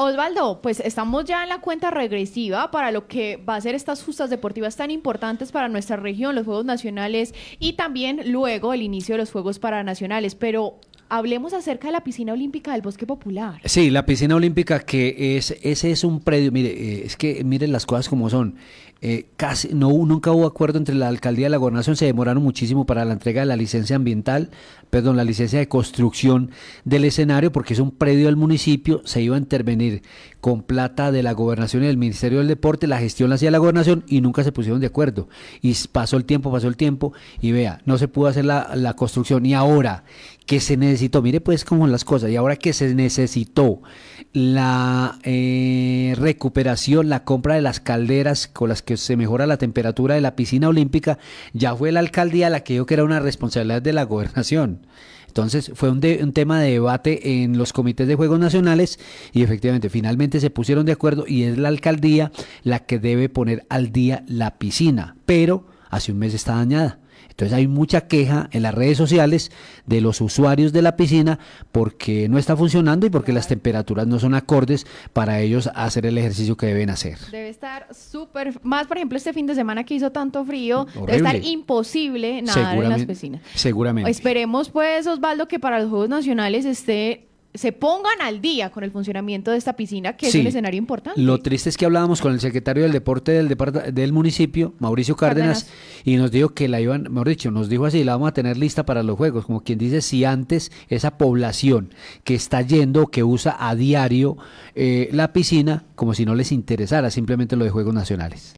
Osvaldo, pues estamos ya en la cuenta regresiva para lo que va a ser estas justas deportivas tan importantes para nuestra región, los Juegos Nacionales y también luego el inicio de los Juegos Paranacionales. Pero hablemos acerca de la piscina olímpica del Bosque Popular. Sí, la piscina olímpica que es, ese es un predio, mire, eh, es que miren las cosas como son. Eh, casi no nunca hubo acuerdo entre la alcaldía y la gobernación, se demoraron muchísimo para la entrega de la licencia ambiental, perdón, la licencia de construcción del escenario, porque es un predio del municipio, se iba a intervenir con plata de la gobernación y del Ministerio del Deporte, la gestión la hacía la gobernación y nunca se pusieron de acuerdo. Y pasó el tiempo, pasó el tiempo, y vea, no se pudo hacer la, la construcción. Y ahora que se necesitó, mire pues cómo las cosas, y ahora que se necesitó la eh, recuperación, la compra de las calderas con las que se mejora la temperatura de la piscina olímpica, ya fue la alcaldía la que dijo que era una responsabilidad de la gobernación. Entonces fue un, un, tema de debate en los comités de Juegos Nacionales y efectivamente finalmente se pusieron de acuerdo y es la alcaldía la que debe poner al día la piscina, pero hace un mes está dañada. Entonces hay mucha queja en las redes sociales de los usuarios de la piscina porque no está funcionando y porque las temperaturas no son acordes para ellos hacer el ejercicio que deben hacer. Debe estar súper, más por ejemplo este fin de semana que hizo tanto frío, Horrible. debe estar imposible nadar en las piscinas. Seguramente. Esperemos pues Osvaldo que para los Juegos Nacionales esté se pongan al día con el funcionamiento de esta piscina, que sí. es un escenario importante. Lo triste es que hablábamos con el secretario del deporte del, del municipio, Mauricio Cárdenas, Cárdenas, y nos dijo que la iban, mejor dicho, nos dijo así, la vamos a tener lista para los juegos, como quien dice, si antes esa población que está yendo, que usa a diario eh, la piscina, como si no les interesara simplemente lo de Juegos Nacionales.